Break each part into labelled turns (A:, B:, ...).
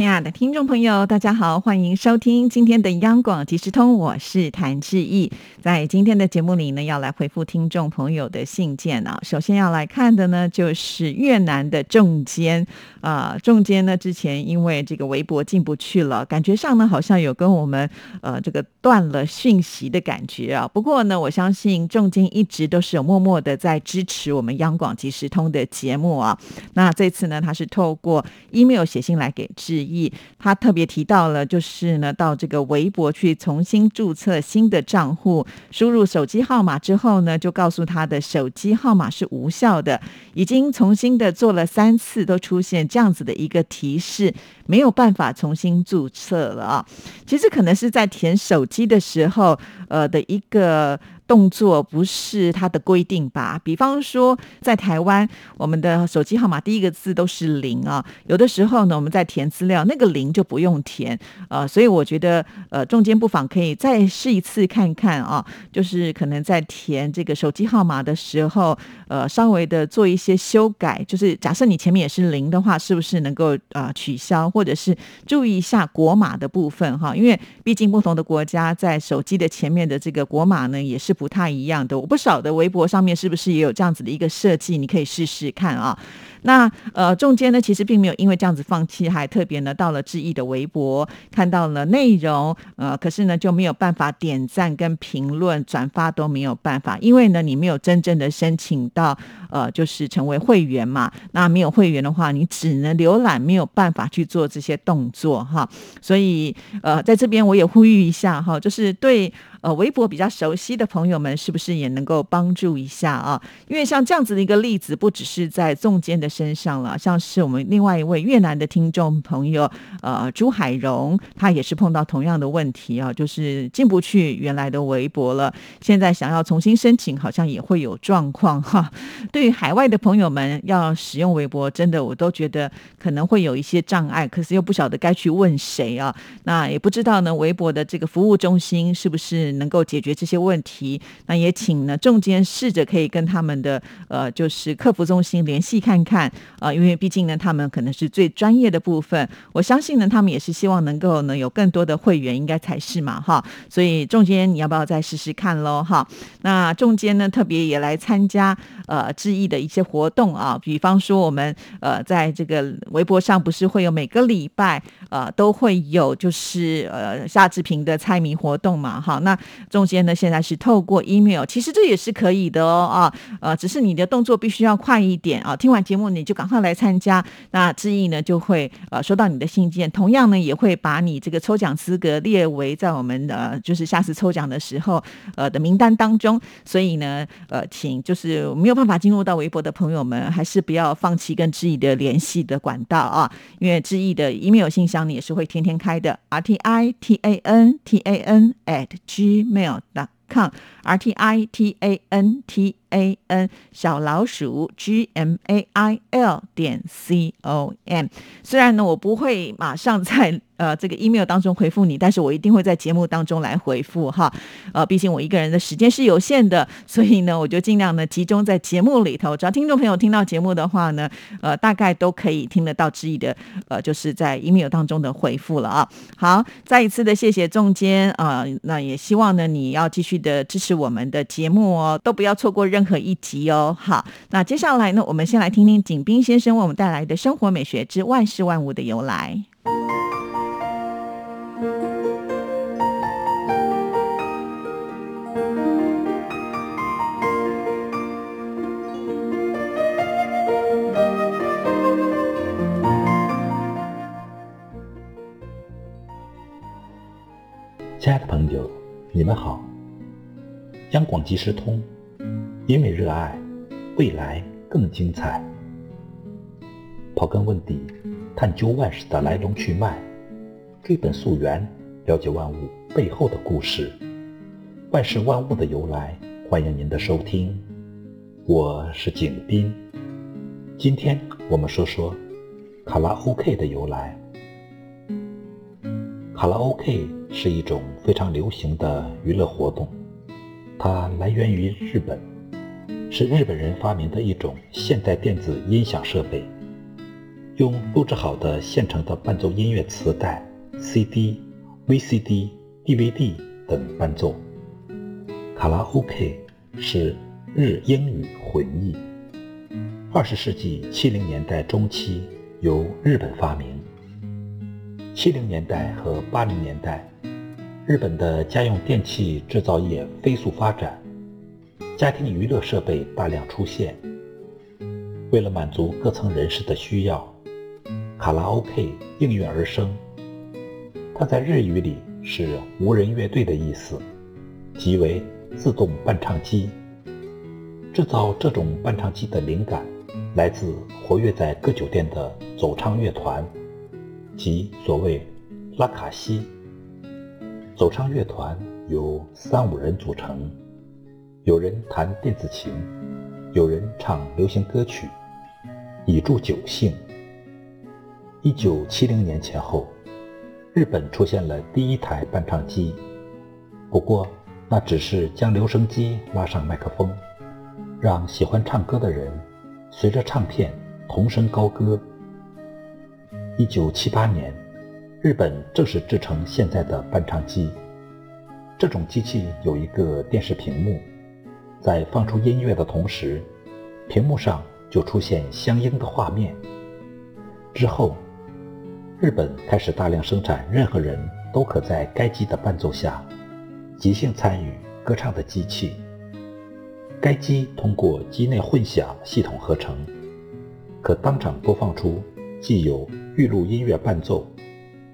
A: 亲爱的听众朋友，大家好，欢迎收听今天的央广即时通，我是谭志毅。在今天的节目里呢，要来回复听众朋友的信件啊。首先要来看的呢，就是越南的仲坚啊，仲坚呢之前因为这个微博进不去了，感觉上呢好像有跟我们呃这个断了讯息的感觉啊。不过呢，我相信仲坚一直都是有默默的在支持我们央广即时通的节目啊。那这次呢，他是透过 email 写信来给志。他特别提到了，就是呢，到这个微博去重新注册新的账户，输入手机号码之后呢，就告诉他的手机号码是无效的，已经重新的做了三次，都出现这样子的一个提示，没有办法重新注册了啊。其实可能是在填手机的时候，呃的一个。动作不是它的规定吧？比方说，在台湾，我们的手机号码第一个字都是零啊。有的时候呢，我们在填资料，那个零就不用填。呃，所以我觉得，呃，中间不妨可以再试一次看看啊。就是可能在填这个手机号码的时候，呃，稍微的做一些修改。就是假设你前面也是零的话，是不是能够啊取消，或或者是注意一下国码的部分哈？因为毕竟不同的国家在手机的前面的这个国码呢，也是。不太一样的，我不晓得微博上面是不是也有这样子的一个设计，你可以试试看啊。那呃，中间呢，其实并没有因为这样子放弃，还特别呢到了志毅的微博，看到了内容，呃，可是呢就没有办法点赞跟评论、转发都没有办法，因为呢你没有真正的申请到呃，就是成为会员嘛。那没有会员的话，你只能浏览，没有办法去做这些动作哈。所以呃，在这边我也呼吁一下哈，就是对呃微博比较熟悉的朋友们，是不是也能够帮助一下啊？因为像这样子的一个例子，不只是在中间的。身上了，像是我们另外一位越南的听众朋友，呃，朱海荣，他也是碰到同样的问题啊，就是进不去原来的微博了，现在想要重新申请，好像也会有状况哈。对于海外的朋友们要使用微博，真的我都觉得可能会有一些障碍，可是又不晓得该去问谁啊。那也不知道呢，微博的这个服务中心是不是能够解决这些问题？那也请呢，中间试着可以跟他们的呃，就是客服中心联系看看。啊，因为毕竟呢，他们可能是最专业的部分。我相信呢，他们也是希望能够呢有更多的会员，应该才是嘛，哈。所以中间你要不要再试试看喽，哈？那中间呢，特别也来参加呃致意的一些活动啊，比方说我们呃在这个微博上不是会有每个礼拜呃都会有就是呃夏志平的猜谜活动嘛，哈。那中间呢现在是透过 email，其实这也是可以的哦，啊，呃，只是你的动作必须要快一点啊。听完节目。你就赶快来参加，那志毅呢就会呃收到你的信件，同样呢也会把你这个抽奖资格列为在我们呃就是下次抽奖的时候呃的名单当中，所以呢呃请就是没有办法进入到微博的朋友们，还是不要放弃跟志毅的联系的管道啊，因为志毅的 email 信箱你也是会天天开的，r t i t a n t a n at gmail.com，r t i t a n t a n 小老鼠 g m a i l 点 c o m。虽然呢，我不会马上在。呃，这个 email 当中回复你，但是我一定会在节目当中来回复哈。呃，毕竟我一个人的时间是有限的，所以呢，我就尽量呢集中在节目里头。只要听众朋友听到节目的话呢，呃，大概都可以听得到志毅的呃，就是在 email 当中的回复了啊。好，再一次的谢谢仲坚啊，那也希望呢你要继续的支持我们的节目哦，都不要错过任任何一集哦。好，那接下来呢，我们先来听听景斌先生为我们带来的生活美学之万事万物的由来。
B: 亲爱的朋友，你们好。央广即时通，因为热爱，未来更精彩。刨根问底，探究万事的来龙去脉，追本溯源，了解万物背后的故事。万事万物的由来，欢迎您的收听。我是景斌。今天我们说说卡拉 OK 的由来。卡拉 OK 是一种非常流行的娱乐活动，它来源于日本，是日本人发明的一种现代电子音响设备，用录制好的现成的伴奏音乐磁带、CD、VCD、DVD 等伴奏。卡拉 OK 是日英语混译。二十世纪七零年代中期由日本发明。七零年代和八零年代，日本的家用电器制造业飞速发展，家庭娱乐设备大量出现。为了满足各层人士的需要，卡拉 OK 应运而生。它在日语里是“无人乐队”的意思，即为自动伴唱机。制造这种伴唱机的灵感。来自活跃在各酒店的走唱乐团，即所谓拉卡西。走唱乐团由三五人组成，有人弹电子琴，有人唱流行歌曲，以助酒兴。一九七零年前后，日本出现了第一台伴唱机，不过那只是将留声机拉上麦克风，让喜欢唱歌的人。随着唱片同声高歌。一九七八年，日本正式制成现在的伴唱机。这种机器有一个电视屏幕，在放出音乐的同时，屏幕上就出现相应的画面。之后，日本开始大量生产任何人都可在该机的伴奏下即兴参与歌唱的机器。该机通过机内混响系统合成，可当场播放出既有预录音乐伴奏，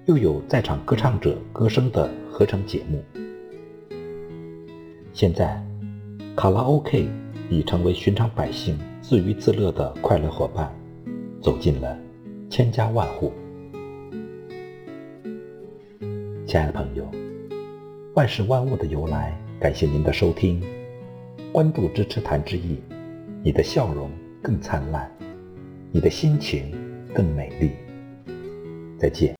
B: 又有在场歌唱者歌声的合成节目。现在，卡拉 OK 已成为寻常百姓自娱自乐的快乐伙伴，走进了千家万户。亲爱的朋友，万事万物的由来，感谢您的收听。关注支持谭志毅，你的笑容更灿烂，你的心情更美丽。再见。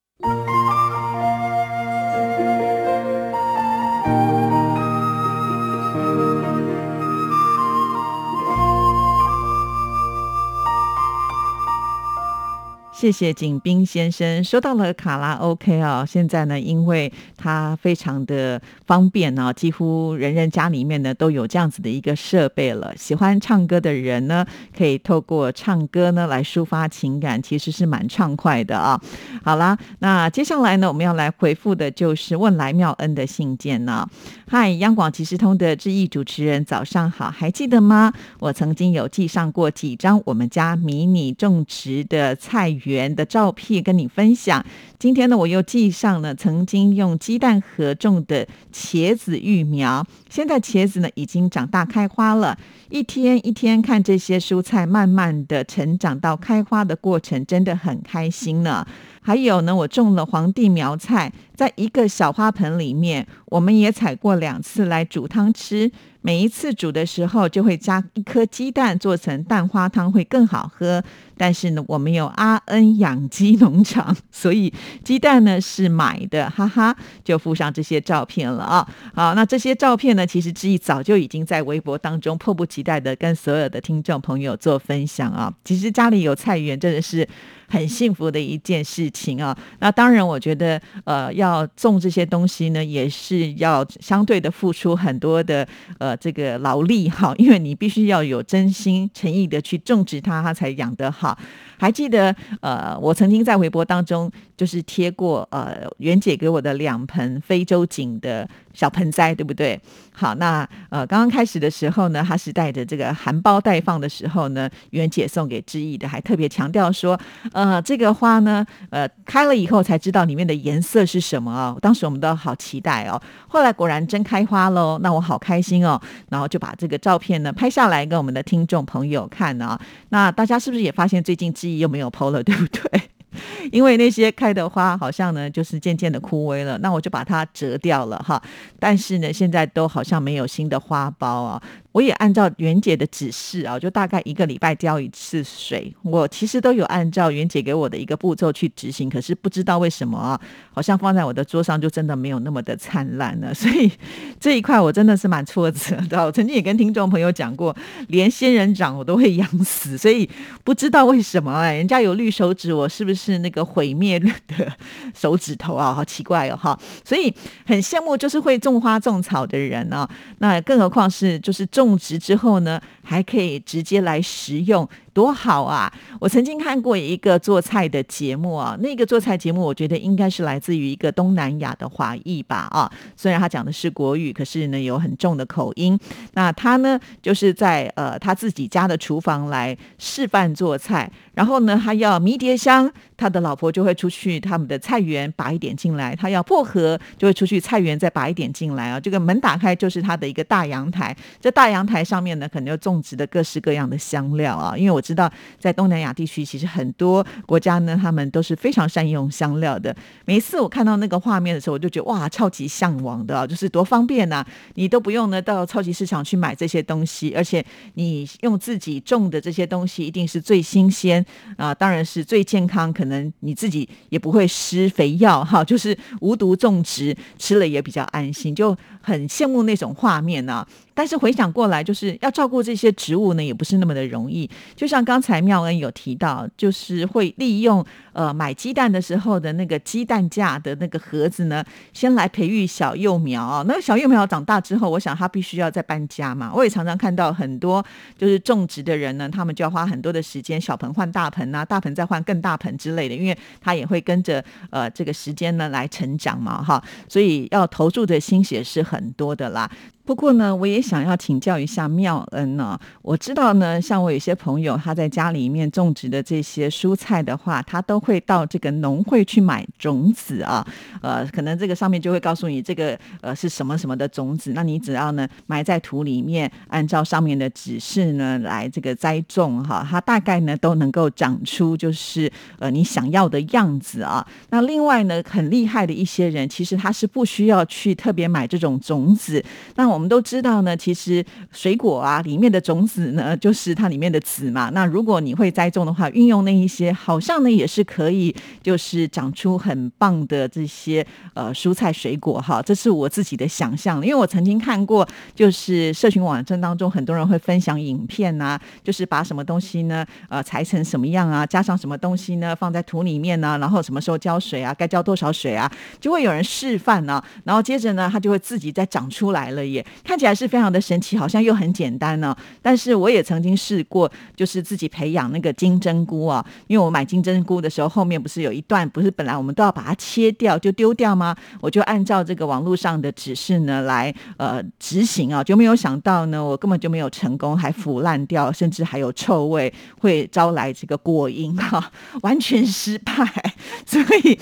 A: 谢谢景斌先生。说到了卡拉 OK 啊，现在呢，因为它非常的方便啊，几乎人人家里面呢都有这样子的一个设备了。喜欢唱歌的人呢，可以透过唱歌呢来抒发情感，其实是蛮畅快的啊。好啦，那接下来呢，我们要来回复的就是问来妙恩的信件呢。嗨，央广即时通的志毅主持人，早上好，还记得吗？我曾经有寄上过几张我们家迷你种植的菜园。园的照片跟你分享。今天呢，我又记上了曾经用鸡蛋盒种的茄子育苗。现在茄子呢已经长大开花了，一天一天看这些蔬菜慢慢的成长到开花的过程，真的很开心呢。还有呢，我种了皇帝苗菜，在一个小花盆里面，我们也采过两次来煮汤吃。每一次煮的时候，就会加一颗鸡蛋，做成蛋花汤会更好喝。但是呢，我们有阿恩养鸡农场，所以鸡蛋呢是买的，哈哈，就附上这些照片了啊。好，那这些照片呢，其实志毅早就已经在微博当中迫不及待的跟所有的听众朋友做分享啊。其实家里有菜园，真的是。很幸福的一件事情啊！那当然，我觉得呃，要种这些东西呢，也是要相对的付出很多的呃这个劳力哈，因为你必须要有真心诚意的去种植它，它才养得好。哈。还记得呃，我曾经在微博当中就是贴过呃，袁姐给我的两盆非洲锦的小盆栽，对不对？好，那呃，刚刚开始的时候呢，她是带着这个含苞待放的时候呢，袁姐送给志毅的，还特别强调说，呃，这个花呢，呃，开了以后才知道里面的颜色是什么哦。当时我们都好期待哦，后来果然真开花喽，那我好开心哦，然后就把这个照片呢拍下来给我们的听众朋友看啊。那大家是不是也发现最近又没有 PO 了，对不对？因为那些开的花好像呢，就是渐渐的枯萎了，那我就把它折掉了哈。但是呢，现在都好像没有新的花苞啊。我也按照袁姐的指示啊，就大概一个礼拜浇一次水。我其实都有按照袁姐给我的一个步骤去执行，可是不知道为什么啊，好像放在我的桌上就真的没有那么的灿烂了。所以这一块我真的是蛮挫折的。我曾经也跟听众朋友讲过，连仙人掌我都会养死，所以不知道为什么哎，人家有绿手指，我是不是那个毁灭绿的手指头啊？好奇怪哦哈！所以很羡慕就是会种花种草的人呢。那更何况是就是种。种植之后呢，还可以直接来食用。多好啊！我曾经看过一个做菜的节目啊，那个做菜节目我觉得应该是来自于一个东南亚的华裔吧啊，虽然他讲的是国语，可是呢有很重的口音。那他呢就是在呃他自己家的厨房来示范做菜，然后呢他要迷迭香，他的老婆就会出去他们的菜园拔一点进来；他要薄荷，就会出去菜园再拔一点进来啊。这个门打开就是他的一个大阳台，这大阳阳台上面呢可能就种植的各式各样的香料啊，因为我。知道在东南亚地区，其实很多国家呢，他们都是非常善用香料的。每一次我看到那个画面的时候，我就觉得哇，超级向往的啊，就是多方便呐！你都不用呢到超级市场去买这些东西，而且你用自己种的这些东西，一定是最新鲜啊，当然是最健康。可能你自己也不会施肥药哈，就是无毒种植，吃了也比较安心，就很羡慕那种画面呢。但是回想过来，就是要照顾这些植物呢，也不是那么的容易。就像刚才妙恩有提到，就是会利用呃买鸡蛋的时候的那个鸡蛋架的那个盒子呢，先来培育小幼苗。那个小幼苗长大之后，我想他必须要再搬家嘛。我也常常看到很多就是种植的人呢，他们就要花很多的时间，小盆换大盆啊，大盆再换更大盆之类的，因为他也会跟着呃这个时间呢来成长嘛，哈。所以要投注的心血是很很多的啦。不过呢，我也想要请教一下妙恩呢。我知道呢，像我有些朋友他在家里面种植的这些蔬菜的话，他都会到这个农会去买种子啊。呃，可能这个上面就会告诉你这个呃是什么什么的种子，那你只要呢埋在土里面，按照上面的指示呢来这个栽种哈，它大概呢都能够长出就是呃你想要的样子啊。那另外呢，很厉害的一些人，其实他是不需要去特别买这种种子，那我我们都知道呢，其实水果啊里面的种子呢，就是它里面的籽嘛。那如果你会栽种的话，运用那一些，好像呢也是可以，就是长出很棒的这些呃蔬菜水果哈。这是我自己的想象，因为我曾经看过，就是社群网站当中很多人会分享影片啊，就是把什么东西呢，呃，裁成什么样啊，加上什么东西呢，放在土里面呢，然后什么时候浇水啊，该浇多少水啊，就会有人示范呢，然后接着呢，它就会自己再长出来了耶。看起来是非常的神奇，好像又很简单呢。但是我也曾经试过，就是自己培养那个金针菇啊。因为我买金针菇的时候，后面不是有一段，不是本来我们都要把它切掉就丢掉吗？我就按照这个网络上的指示呢来呃执行啊，就没有想到呢，我根本就没有成功，还腐烂掉，甚至还有臭味，会招来这个果蝇哈，完全失败。所以。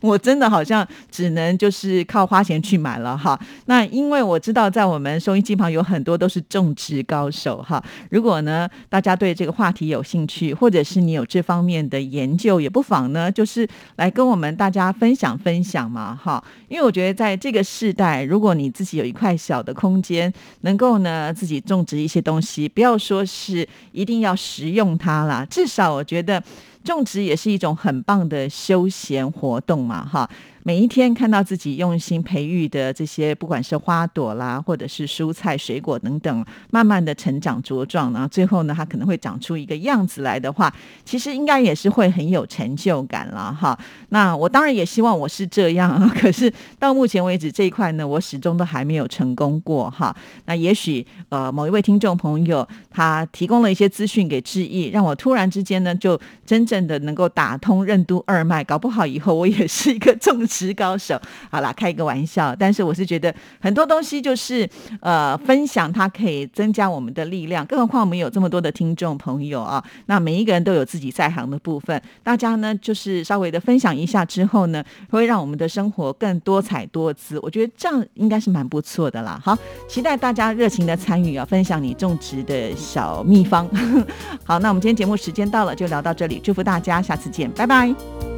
A: 我真的好像只能就是靠花钱去买了哈。那因为我知道在我们收音机旁有很多都是种植高手哈。如果呢大家对这个话题有兴趣，或者是你有这方面的研究，也不妨呢就是来跟我们大家分享分享嘛哈。因为我觉得在这个时代，如果你自己有一块小的空间，能够呢自己种植一些东西，不要说是一定要食用它啦，至少我觉得。种植也是一种很棒的休闲活动嘛，哈。每一天看到自己用心培育的这些，不管是花朵啦，或者是蔬菜、水果等等，慢慢的成长茁壮，然后最后呢，它可能会长出一个样子来的话，其实应该也是会很有成就感了哈。那我当然也希望我是这样，可是到目前为止这一块呢，我始终都还没有成功过哈。那也许呃某一位听众朋友他提供了一些资讯给志毅，让我突然之间呢就真正的能够打通任督二脉，搞不好以后我也是一个种植。职高手，好啦，开一个玩笑，但是我是觉得很多东西就是呃分享，它可以增加我们的力量。更何况我们有这么多的听众朋友啊，那每一个人都有自己在行的部分，大家呢就是稍微的分享一下之后呢，会让我们的生活更多彩多姿。我觉得这样应该是蛮不错的啦。好，期待大家热情的参与啊，分享你种植的小秘方。好，那我们今天节目时间到了，就聊到这里，祝福大家，下次见，拜拜。